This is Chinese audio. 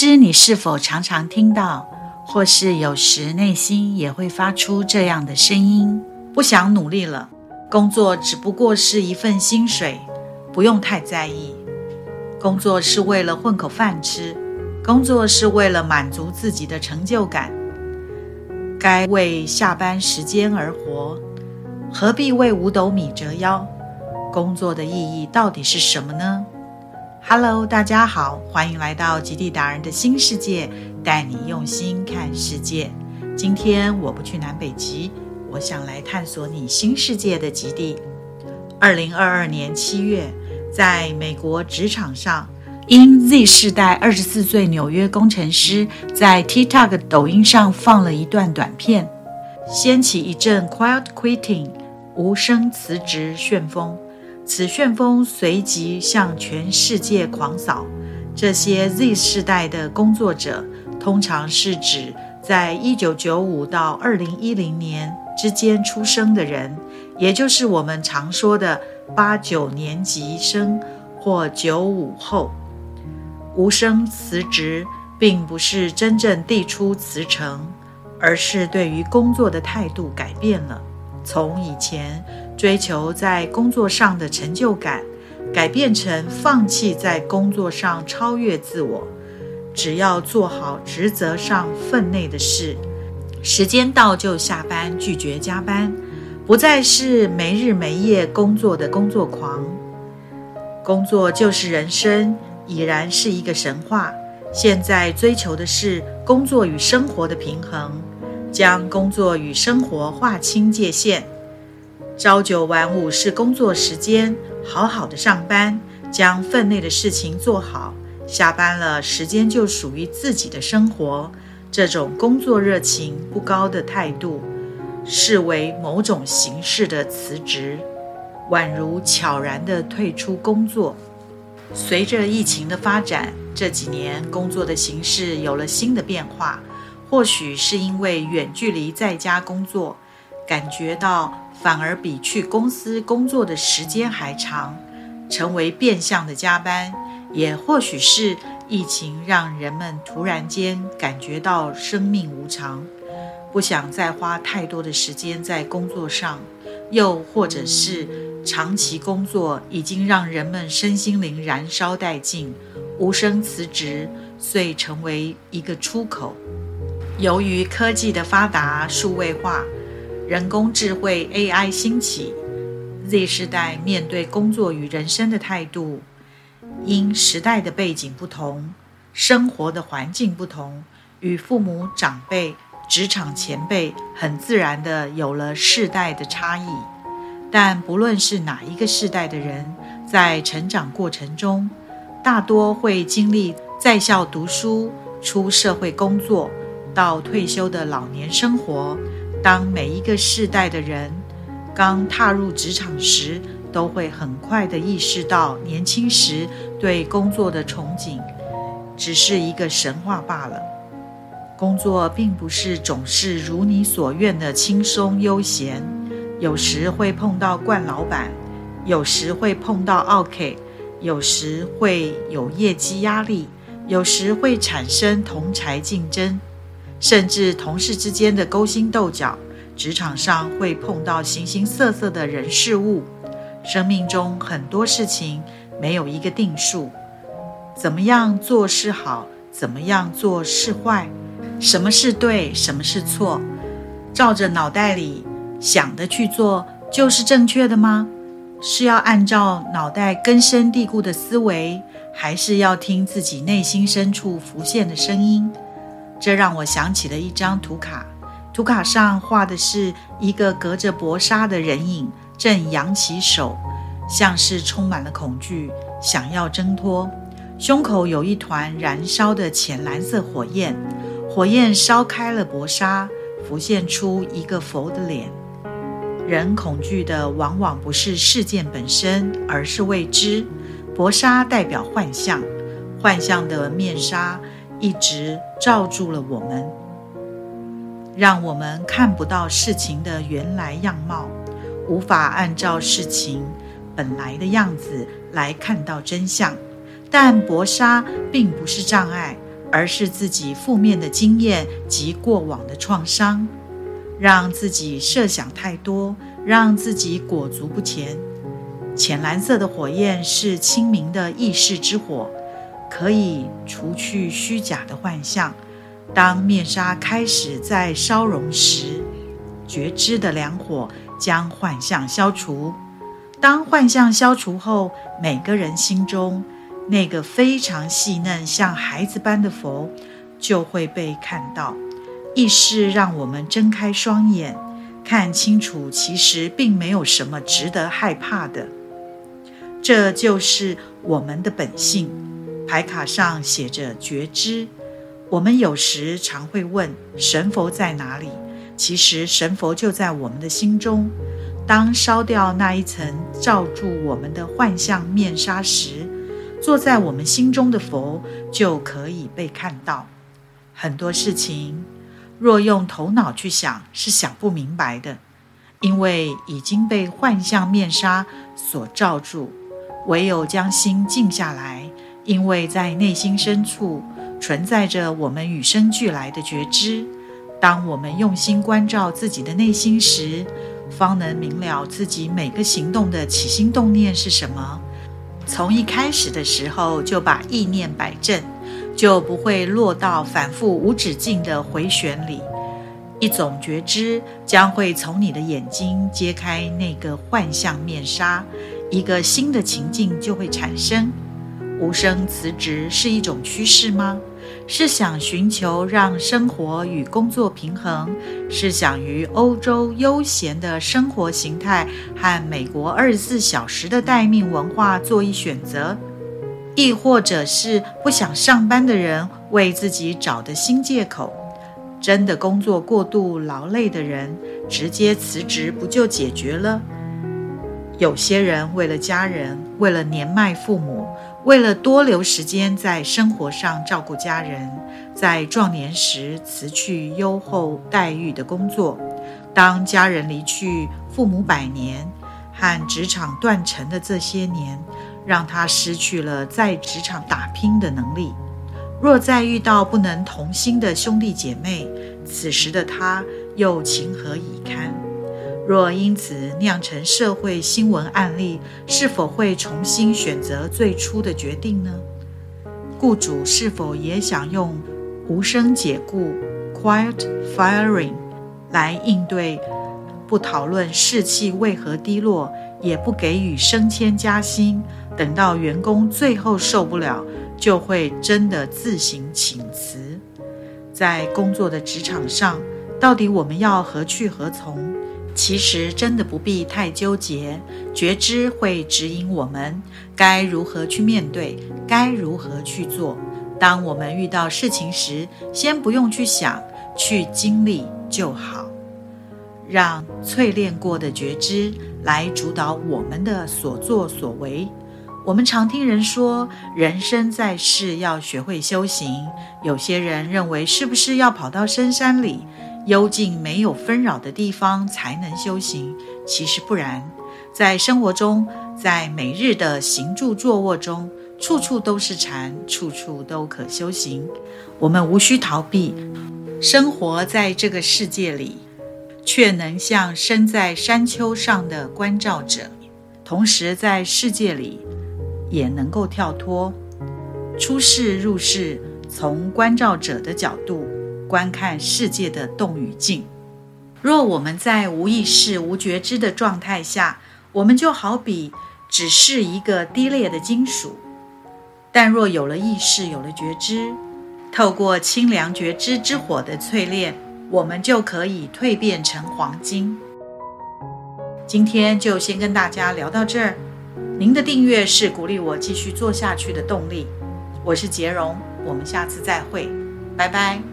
知你是否常常听到，或是有时内心也会发出这样的声音：不想努力了，工作只不过是一份薪水，不用太在意。工作是为了混口饭吃，工作是为了满足自己的成就感。该为下班时间而活，何必为五斗米折腰？工作的意义到底是什么呢？Hello，大家好，欢迎来到极地达人的新世界，带你用心看世界。今天我不去南北极，我想来探索你新世界的极地。二零二二年七月，在美国职场上，因 Z 世代二十四岁纽约工程师在 TikTok 抖音上放了一段短片，掀起一阵 Quiet Quitting 无声辞职旋风。此旋风随即向全世界狂扫。这些 Z 世代的工作者，通常是指在1995到2010年之间出生的人，也就是我们常说的八九年级生或九五后。无声辞职，并不是真正递出辞呈，而是对于工作的态度改变了。从以前追求在工作上的成就感，改变成放弃在工作上超越自我，只要做好职责上分内的事，时间到就下班，拒绝加班，不再是没日没夜工作的工作狂。工作就是人生，已然是一个神话。现在追求的是工作与生活的平衡。将工作与生活划清界限，朝九晚五是工作时间，好好的上班，将分内的事情做好，下班了时间就属于自己的生活。这种工作热情不高的态度，视为某种形式的辞职，宛如悄然的退出工作。随着疫情的发展，这几年工作的形式有了新的变化。或许是因为远距离在家工作，感觉到反而比去公司工作的时间还长，成为变相的加班；也或许是疫情让人们突然间感觉到生命无常，不想再花太多的时间在工作上；又或者是长期工作已经让人们身心灵燃烧殆尽，无声辞职遂成为一个出口。由于科技的发达、数位化、人工智慧 AI 兴起，Z 世代面对工作与人生的态度，因时代的背景不同、生活的环境不同，与父母长辈、职场前辈很自然的有了世代的差异。但不论是哪一个世代的人，在成长过程中，大多会经历在校读书、出社会工作。到退休的老年生活，当每一个世代的人刚踏入职场时，都会很快的意识到，年轻时对工作的憧憬只是一个神话罢了。工作并不是总是如你所愿的轻松悠闲，有时会碰到惯老板，有时会碰到 OK，有时会有业绩压力，有时会产生同才竞争。甚至同事之间的勾心斗角，职场上会碰到形形色色的人事物，生命中很多事情没有一个定数。怎么样做是好，怎么样做是坏，什么是对，什么是错，照着脑袋里想的去做就是正确的吗？是要按照脑袋根深蒂固的思维，还是要听自己内心深处浮现的声音？这让我想起了一张图卡，图卡上画的是一个隔着薄纱的人影，正扬起手，像是充满了恐惧，想要挣脱。胸口有一团燃烧的浅蓝色火焰，火焰烧开了薄纱，浮现出一个佛的脸。人恐惧的往往不是事件本身，而是未知。薄纱代表幻象，幻象的面纱。一直罩住了我们，让我们看不到事情的原来样貌，无法按照事情本来的样子来看到真相。但薄纱并不是障碍，而是自己负面的经验及过往的创伤，让自己设想太多，让自己裹足不前。浅蓝色的火焰是清明的意识之火，可以除去虚假的幻象。当面纱开始在烧融时，觉知的良火将幻象消除。当幻象消除后，每个人心中那个非常细嫩、像孩子般的佛就会被看到。意识让我们睁开双眼，看清楚，其实并没有什么值得害怕的。这就是我们的本性。牌卡上写着觉知。我们有时常会问神佛在哪里？其实神佛就在我们的心中。当烧掉那一层罩住我们的幻象面纱时，坐在我们心中的佛就可以被看到。很多事情，若用头脑去想，是想不明白的，因为已经被幻象面纱所罩住。唯有将心静下来，因为在内心深处存在着我们与生俱来的觉知。当我们用心关照自己的内心时，方能明了自己每个行动的起心动念是什么。从一开始的时候就把意念摆正，就不会落到反复无止境的回旋里。一种觉知将会从你的眼睛揭开那个幻象面纱，一个新的情境就会产生。无声辞职是一种趋势吗？是想寻求让生活与工作平衡，是想于欧洲悠闲的生活形态和美国二十四小时的待命文化做一选择，亦或者是不想上班的人为自己找的新借口？真的工作过度劳累的人，直接辞职不就解决了？有些人为了家人，为了年迈父母。为了多留时间在生活上照顾家人，在壮年时辞去优厚待遇的工作，当家人离去、父母百年和职场断层的这些年，让他失去了在职场打拼的能力。若再遇到不能同心的兄弟姐妹，此时的他又情何以堪？若因此酿成社会新闻案例，是否会重新选择最初的决定呢？雇主是否也想用无声解雇 （quiet firing） 来应对？不讨论士气为何低落，也不给予升迁加薪，等到员工最后受不了，就会真的自行请辞。在工作的职场上，到底我们要何去何从？其实真的不必太纠结，觉知会指引我们该如何去面对，该如何去做。当我们遇到事情时，先不用去想，去经历就好。让淬炼过的觉知来主导我们的所作所为。我们常听人说，人生在世要学会修行。有些人认为，是不是要跑到深山里？幽静没有纷扰的地方才能修行，其实不然。在生活中，在每日的行住坐卧中，处处都是禅，处处都可修行。我们无需逃避，生活在这个世界里，却能像身在山丘上的关照者，同时在世界里也能够跳脱，出世入世，从关照者的角度。观看世界的动与静。若我们在无意识、无觉知的状态下，我们就好比只是一个低劣的金属；但若有了意识、有了觉知，透过清凉觉知之火的淬炼，我们就可以蜕变成黄金。今天就先跟大家聊到这儿。您的订阅是鼓励我继续做下去的动力。我是杰荣，我们下次再会，拜拜。